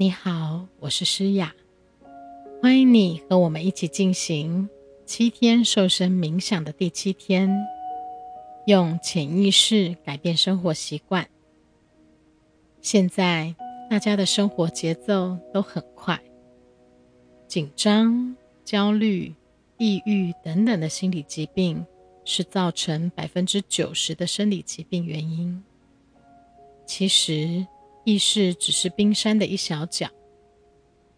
你好，我是诗雅，欢迎你和我们一起进行七天瘦身冥想的第七天，用潜意识改变生活习惯。现在大家的生活节奏都很快，紧张、焦虑、抑郁等等的心理疾病是造成百分之九十的生理疾病原因。其实，意识只是冰山的一小角，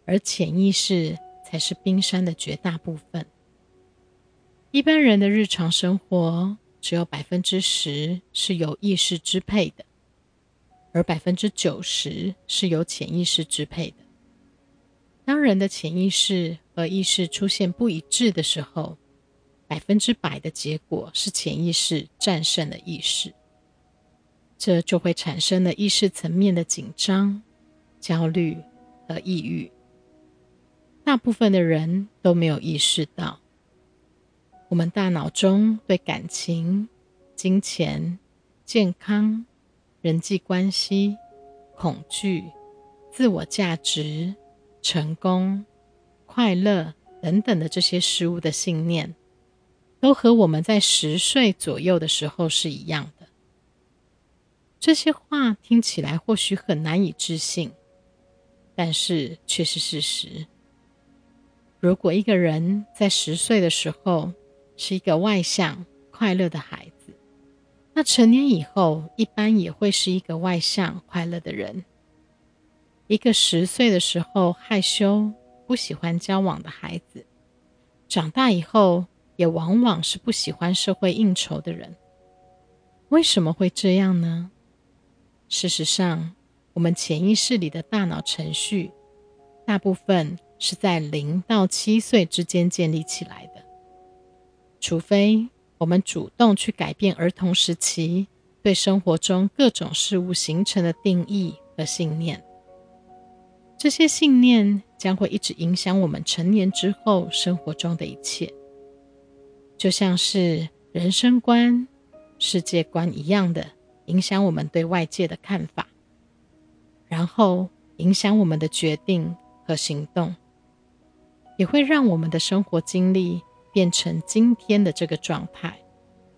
而潜意识才是冰山的绝大部分。一般人的日常生活只有百分之十是由意识支配的，而百分之九十是由潜意识支配的。当人的潜意识和意识出现不一致的时候，百分之百的结果是潜意识战胜了意识。这就会产生了意识层面的紧张、焦虑和抑郁。大部分的人都没有意识到，我们大脑中对感情、金钱、健康、人际关系、恐惧、自我价值、成功、快乐等等的这些事物的信念，都和我们在十岁左右的时候是一样的。这些话听起来或许很难以置信，但是却是事实。如果一个人在十岁的时候是一个外向、快乐的孩子，那成年以后一般也会是一个外向、快乐的人。一个十岁的时候害羞、不喜欢交往的孩子，长大以后也往往是不喜欢社会应酬的人。为什么会这样呢？事实上，我们潜意识里的大脑程序，大部分是在零到七岁之间建立起来的。除非我们主动去改变儿童时期对生活中各种事物形成的定义和信念，这些信念将会一直影响我们成年之后生活中的一切，就像是人生观、世界观一样的。影响我们对外界的看法，然后影响我们的决定和行动，也会让我们的生活经历变成今天的这个状态。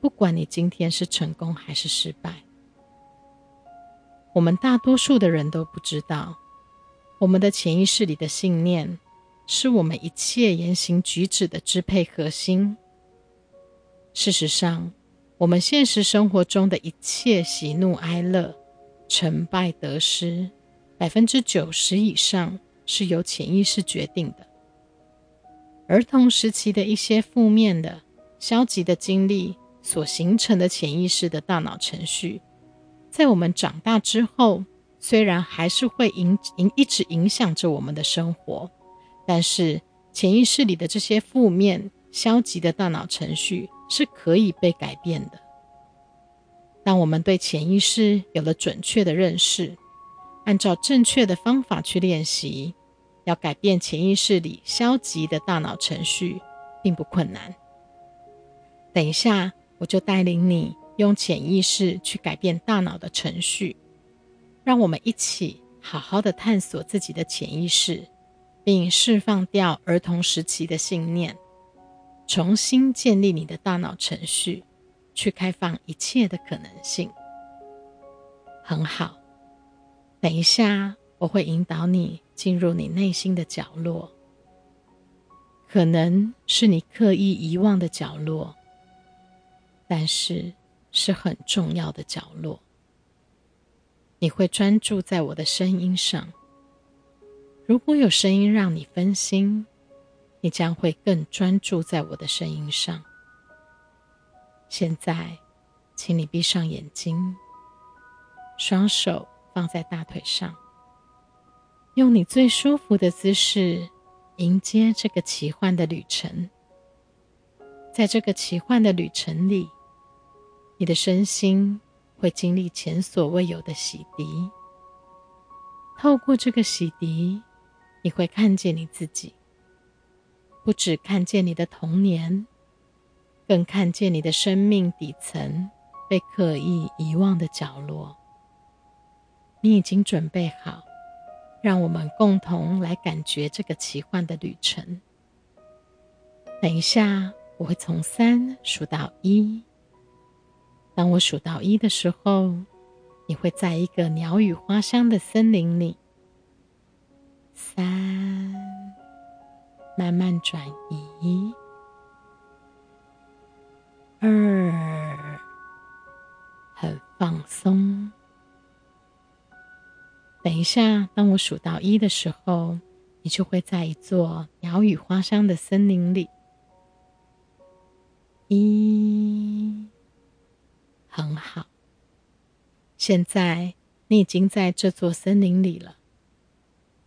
不管你今天是成功还是失败，我们大多数的人都不知道，我们的潜意识里的信念是我们一切言行举止的支配核心。事实上。我们现实生活中的一切喜怒哀乐、成败得失，百分之九十以上是由潜意识决定的。儿童时期的一些负面的、消极的经历所形成的潜意识的大脑程序，在我们长大之后，虽然还是会影影一直影响着我们的生活，但是潜意识里的这些负面、消极的大脑程序。是可以被改变的。当我们对潜意识有了准确的认识，按照正确的方法去练习，要改变潜意识里消极的大脑程序，并不困难。等一下，我就带领你用潜意识去改变大脑的程序。让我们一起好好的探索自己的潜意识，并释放掉儿童时期的信念。重新建立你的大脑程序，去开放一切的可能性。很好，等一下我会引导你进入你内心的角落，可能是你刻意遗忘的角落，但是是很重要的角落。你会专注在我的声音上，如果有声音让你分心。你将会更专注在我的声音上。现在，请你闭上眼睛，双手放在大腿上，用你最舒服的姿势迎接这个奇幻的旅程。在这个奇幻的旅程里，你的身心会经历前所未有的洗涤。透过这个洗涤，你会看见你自己。不只看见你的童年，更看见你的生命底层被刻意遗忘的角落。你已经准备好，让我们共同来感觉这个奇幻的旅程。等一下，我会从三数到一。当我数到一的时候，你会在一个鸟语花香的森林里。三，慢慢转移。二，很放松。等一下，当我数到一的时候，你就会在一座鸟语花香的森林里。一，很好。现在你已经在这座森林里了。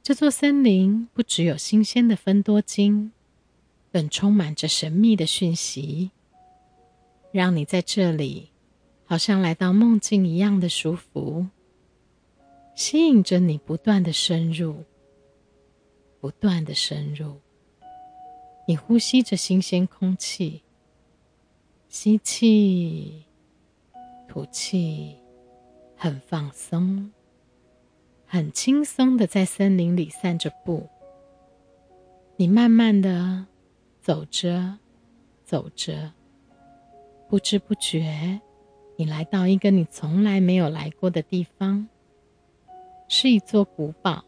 这座森林不只有新鲜的芬多精，更充满着神秘的讯息，让你在这里好像来到梦境一样的舒服，吸引着你不断的深入，不断的深入。你呼吸着新鲜空气。吸气，吐气，很放松，很轻松的在森林里散着步。你慢慢的走着，走着，不知不觉，你来到一个你从来没有来过的地方，是一座古堡。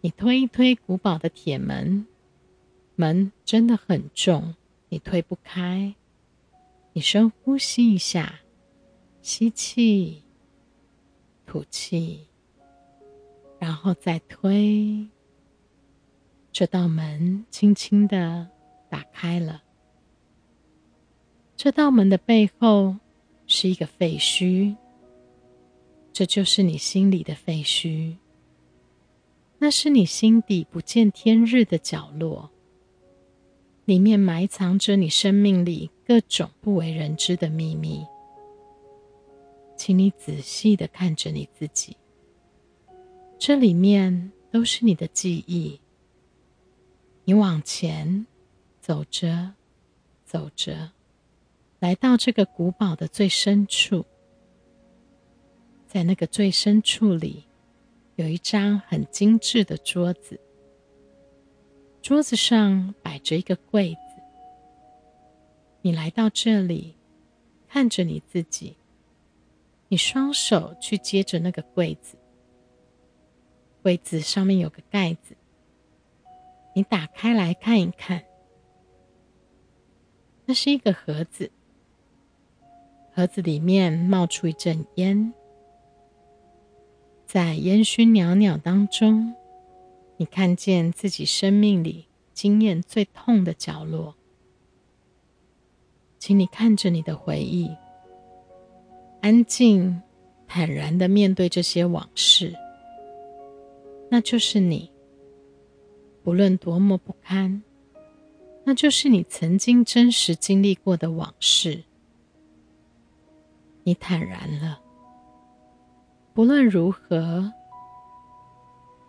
你推一推古堡的铁门，门真的很重，你推不开。你深呼吸一下，吸气，吐气，然后再推。这道门轻轻的打开了。这道门的背后是一个废墟，这就是你心里的废墟。那是你心底不见天日的角落，里面埋藏着你生命里。各种不为人知的秘密，请你仔细的看着你自己。这里面都是你的记忆。你往前走着，走着，来到这个古堡的最深处，在那个最深处里，有一张很精致的桌子，桌子上摆着一个柜子。你来到这里，看着你自己。你双手去接着那个柜子，柜子上面有个盖子。你打开来看一看，那是一个盒子。盒子里面冒出一阵烟，在烟熏袅袅当中，你看见自己生命里经验最痛的角落。请你看着你的回忆，安静、坦然的面对这些往事。那就是你，不论多么不堪，那就是你曾经真实经历过的往事。你坦然了，不论如何，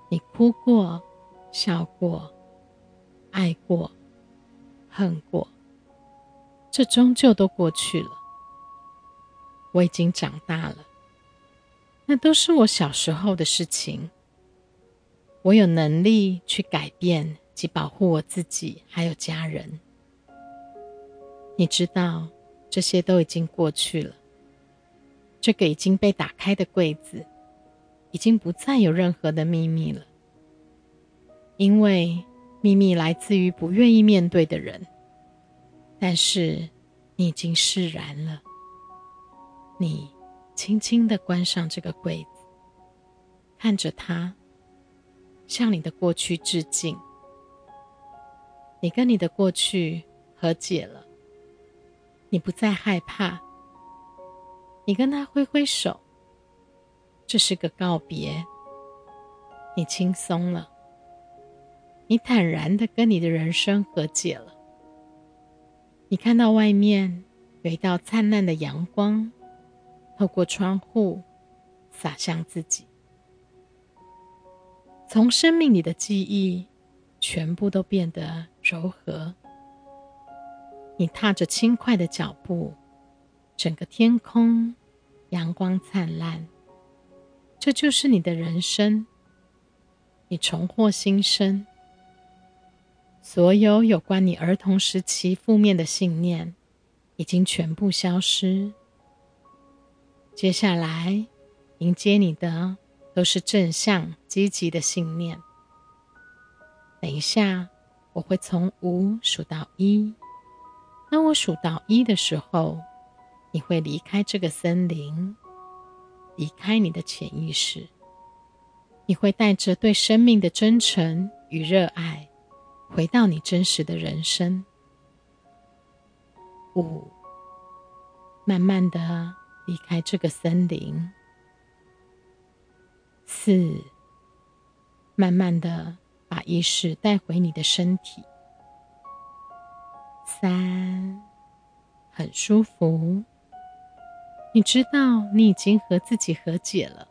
你哭过、笑过、爱过、恨过。这终究都过去了。我已经长大了，那都是我小时候的事情。我有能力去改变及保护我自己，还有家人。你知道，这些都已经过去了。这个已经被打开的柜子，已经不再有任何的秘密了，因为秘密来自于不愿意面对的人。但是，你已经释然了。你轻轻的关上这个柜子，看着它，向你的过去致敬。你跟你的过去和解了，你不再害怕。你跟他挥挥手，这是个告别。你轻松了，你坦然的跟你的人生和解了。你看到外面有一道灿烂的阳光，透过窗户洒向自己。从生命里的记忆全部都变得柔和。你踏着轻快的脚步，整个天空阳光灿烂。这就是你的人生，你重获新生。所有有关你儿童时期负面的信念已经全部消失。接下来迎接你的都是正向、积极的信念。等一下，我会从五数到一。当我数到一的时候，你会离开这个森林，离开你的潜意识。你会带着对生命的真诚与热爱，回到你真实的人生。五，慢慢的离开这个森林。四，慢慢的把意识带回你的身体。三，很舒服。你知道你已经和自己和解了。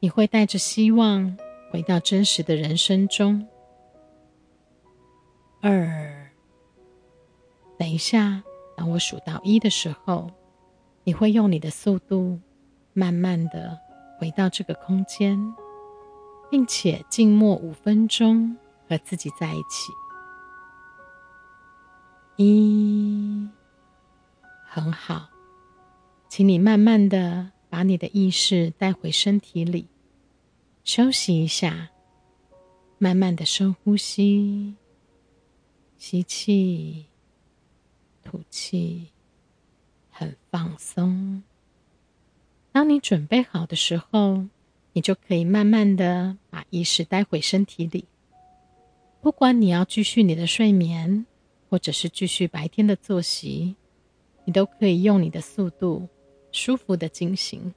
你会带着希望回到真实的人生中。二，等一下，当我数到一的时候，你会用你的速度，慢慢的回到这个空间，并且静默五分钟，和自己在一起。一，很好，请你慢慢的。把你的意识带回身体里，休息一下，慢慢的深呼吸，吸气，吐气，很放松。当你准备好的时候，你就可以慢慢的把意识带回身体里。不管你要继续你的睡眠，或者是继续白天的作息，你都可以用你的速度。舒服的进行。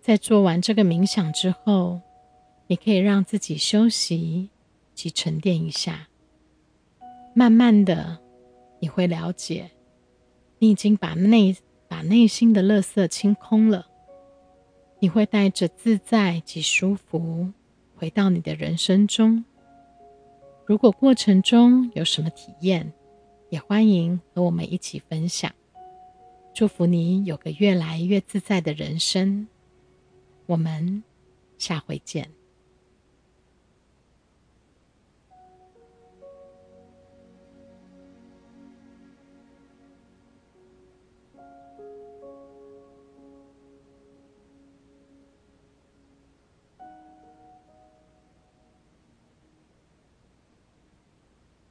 在做完这个冥想之后，你可以让自己休息及沉淀一下。慢慢的，你会了解，你已经把内把内心的垃圾清空了。你会带着自在及舒服回到你的人生中。如果过程中有什么体验，也欢迎和我们一起分享。祝福你有个越来越自在的人生。我们下回见。